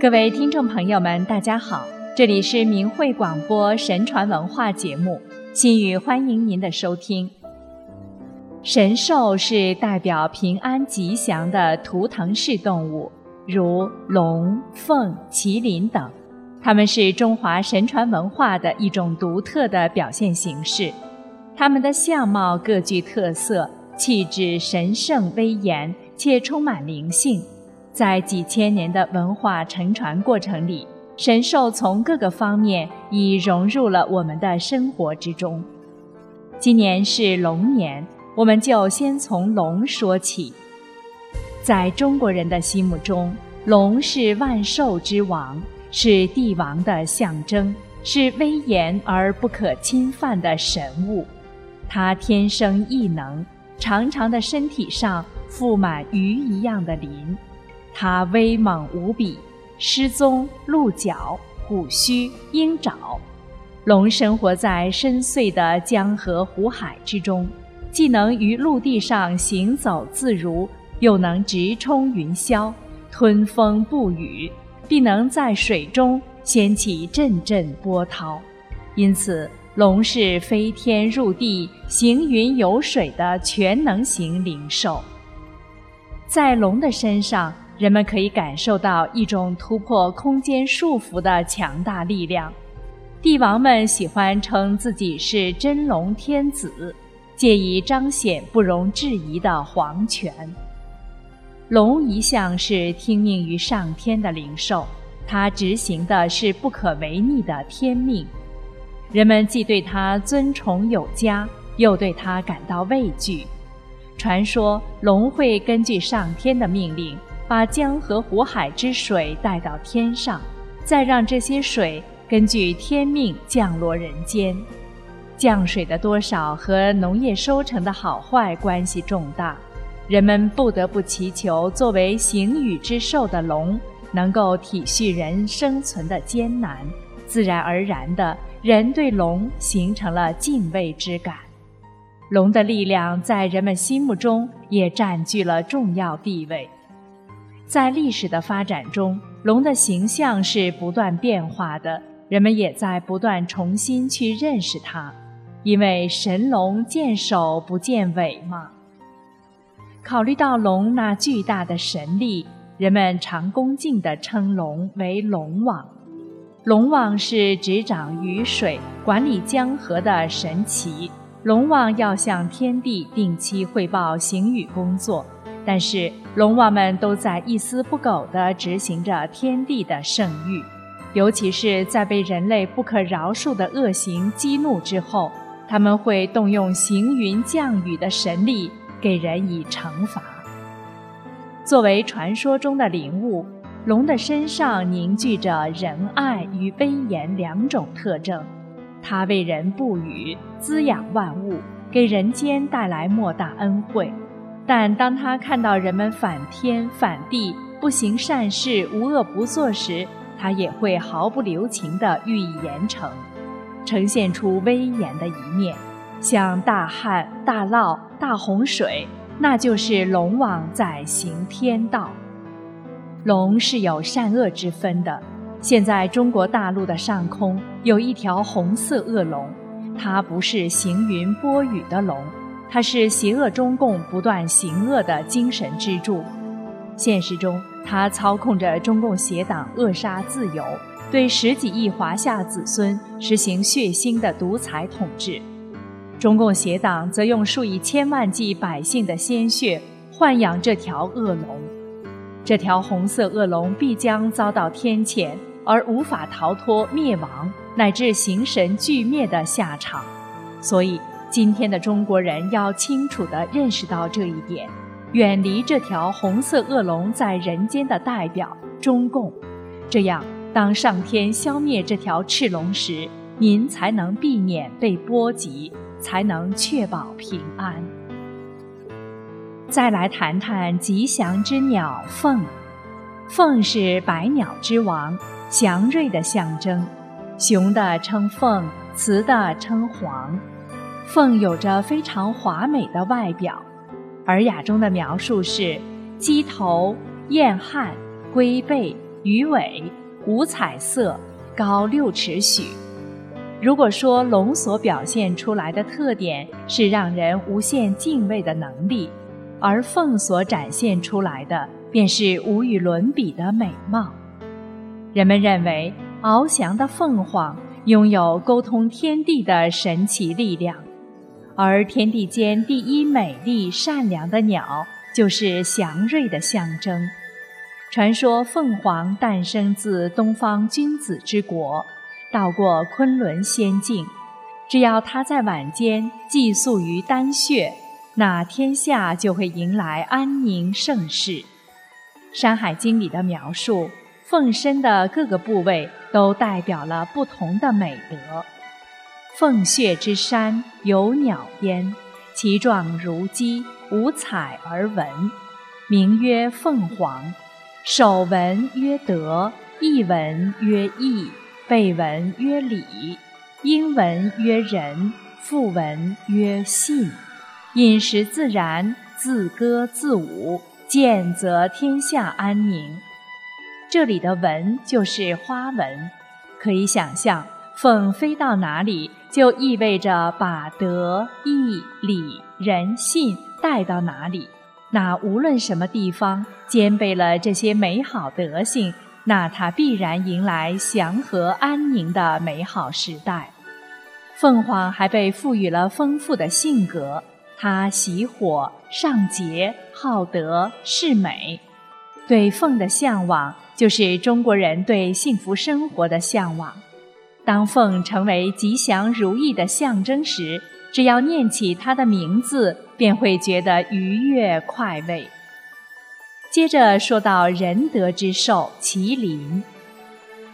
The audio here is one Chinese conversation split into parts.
各位听众朋友们，大家好，这里是明慧广播神传文化节目，心语欢迎您的收听。神兽是代表平安吉祥的图腾式动物，如龙、凤、麒麟等，它们是中华神传文化的一种独特的表现形式。它们的相貌各具特色，气质神圣威严，且充满灵性。在几千年的文化承传过程里，神兽从各个方面已融入了我们的生活之中。今年是龙年，我们就先从龙说起。在中国人的心目中，龙是万兽之王，是帝王的象征，是威严而不可侵犯的神物。它天生异能，长长的身体上覆满鱼一样的鳞。它威猛无比，狮鬃、鹿角、虎须、鹰爪。龙生活在深邃的江河湖海之中，既能于陆地上行走自如，又能直冲云霄，吞风不雨，并能在水中掀起阵阵波涛。因此，龙是飞天入地、行云游水的全能型灵兽。在龙的身上。人们可以感受到一种突破空间束缚的强大力量。帝王们喜欢称自己是真龙天子，借以彰显不容置疑的皇权。龙一向是听命于上天的灵兽，它执行的是不可违逆的天命。人们既对它尊崇有加，又对它感到畏惧。传说龙会根据上天的命令。把江河湖海之水带到天上，再让这些水根据天命降落人间。降水的多少和农业收成的好坏关系重大，人们不得不祈求作为行雨之兽的龙能够体恤人生存的艰难。自然而然的，人对龙形成了敬畏之感。龙的力量在人们心目中也占据了重要地位。在历史的发展中，龙的形象是不断变化的，人们也在不断重新去认识它，因为神龙见首不见尾嘛。考虑到龙那巨大的神力，人们常恭敬地称龙为龙王。龙王是执掌雨水、管理江河的神奇，龙王要向天地定期汇报行雨工作。但是龙王们都在一丝不苟地执行着天地的圣谕，尤其是在被人类不可饶恕的恶行激怒之后，他们会动用行云降雨的神力给人以惩罚。作为传说中的灵物，龙的身上凝聚着仁爱与威严两种特征，它为人布雨，滋养万物，给人间带来莫大恩惠。但当他看到人们反天反地、不行善事、无恶不作时，他也会毫不留情地予以严惩，呈现出威严的一面。像大旱、大涝、大洪水，那就是龙王在行天道。龙是有善恶之分的。现在中国大陆的上空有一条红色恶龙，它不是行云播雨的龙。它是邪恶中共不断行恶的精神支柱，现实中，它操控着中共邪党扼杀自由，对十几亿华夏子孙实行血腥的独裁统治。中共邪党则用数以千万计百姓的鲜血豢养这条恶龙，这条红色恶龙必将遭到天谴，而无法逃脱灭亡乃至形神俱灭的下场。所以。今天的中国人要清楚地认识到这一点，远离这条红色恶龙在人间的代表中共，这样当上天消灭这条赤龙时，您才能避免被波及，才能确保平安。再来谈谈吉祥之鸟凤，凤是百鸟之王，祥瑞的象征，雄的称凤，雌的称凰。凤有着非常华美的外表，《尔雅》中的描述是：鸡头、燕颔、龟背、鱼尾，五彩色，高六尺许。如果说龙所表现出来的特点是让人无限敬畏的能力，而凤所展现出来的便是无与伦比的美貌。人们认为翱翔的凤凰拥有沟通天地的神奇力量，而天地间第一美丽善良的鸟就是祥瑞的象征。传说凤凰诞生自东方君子之国。到过昆仑仙境，只要它在晚间寄宿于丹穴，那天下就会迎来安宁盛世。《山海经》里的描述，凤身的各个部位都代表了不同的美德。凤穴之山有鸟焉，其状如鸡，五彩而纹，名曰凤凰。首文曰德，一纹曰义。背文曰礼，英文曰仁，复文曰信。饮食自然，自歌自舞，见则天下安宁。这里的文就是花纹，可以想象，凤飞到哪里，就意味着把德、义、礼、仁、信带到哪里。那无论什么地方，兼备了这些美好德性。那它必然迎来祥和安宁的美好时代。凤凰还被赋予了丰富的性格，它喜火、尚节、好德、是美。对凤的向往，就是中国人对幸福生活的向往。当凤成为吉祥如意的象征时，只要念起它的名字，便会觉得愉悦快慰。接着说到仁德之兽麒麟，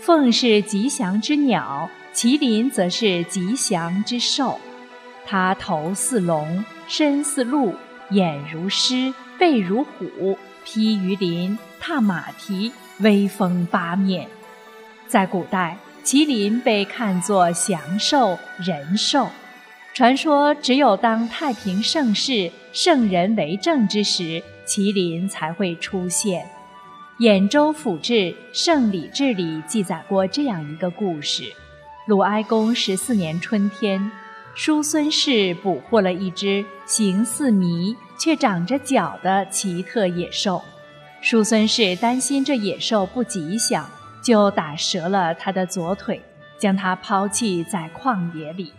凤是吉祥之鸟，麒麟则是吉祥之兽。它头似龙，身似鹿，眼如狮，背如虎，披鱼鳞，踏马蹄，威风八面。在古代，麒麟被看作祥兽、仁兽。传说只有当太平盛世、圣人为政之时。麒麟才会出现。兖州府志《圣礼志》里记载过这样一个故事：鲁哀公十四年春天，叔孙氏捕获了一只形似麋却长着角的奇特野兽。叔孙氏担心这野兽不吉祥，就打折了他的左腿，将他抛弃在旷野里。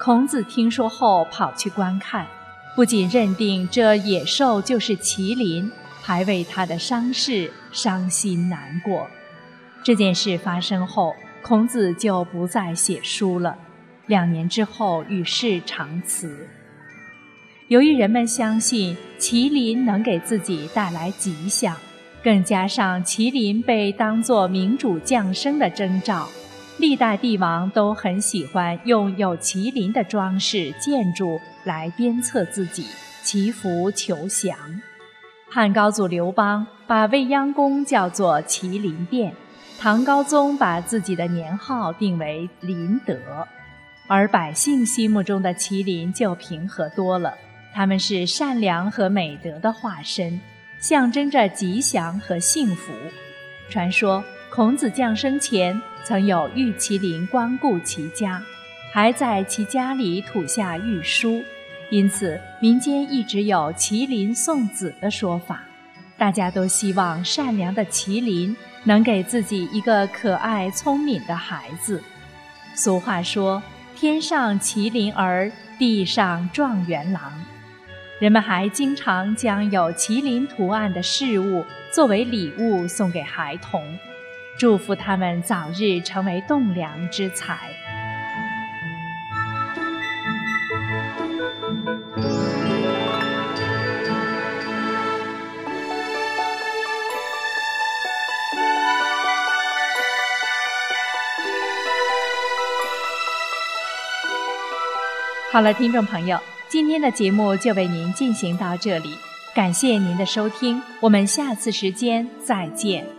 孔子听说后，跑去观看。不仅认定这野兽就是麒麟，还为他的伤势伤心难过。这件事发生后，孔子就不再写书了。两年之后与世长辞。由于人们相信麒麟能给自己带来吉祥，更加上麒麟被当作明主降生的征兆，历代帝王都很喜欢用有麒麟的装饰建筑。来鞭策自己，祈福求祥。汉高祖刘邦把未央宫叫做麒麟殿，唐高宗把自己的年号定为麟德，而百姓心目中的麒麟就平和多了。他们是善良和美德的化身，象征着吉祥和幸福。传说孔子降生前曾有玉麒麟光顾其家，还在其家里吐下玉书。因此，民间一直有麒麟送子的说法，大家都希望善良的麒麟能给自己一个可爱聪明的孩子。俗话说：“天上麒麟儿，地上状元郎。”人们还经常将有麒麟图案的事物作为礼物送给孩童，祝福他们早日成为栋梁之才。好了，听众朋友，今天的节目就为您进行到这里，感谢您的收听，我们下次时间再见。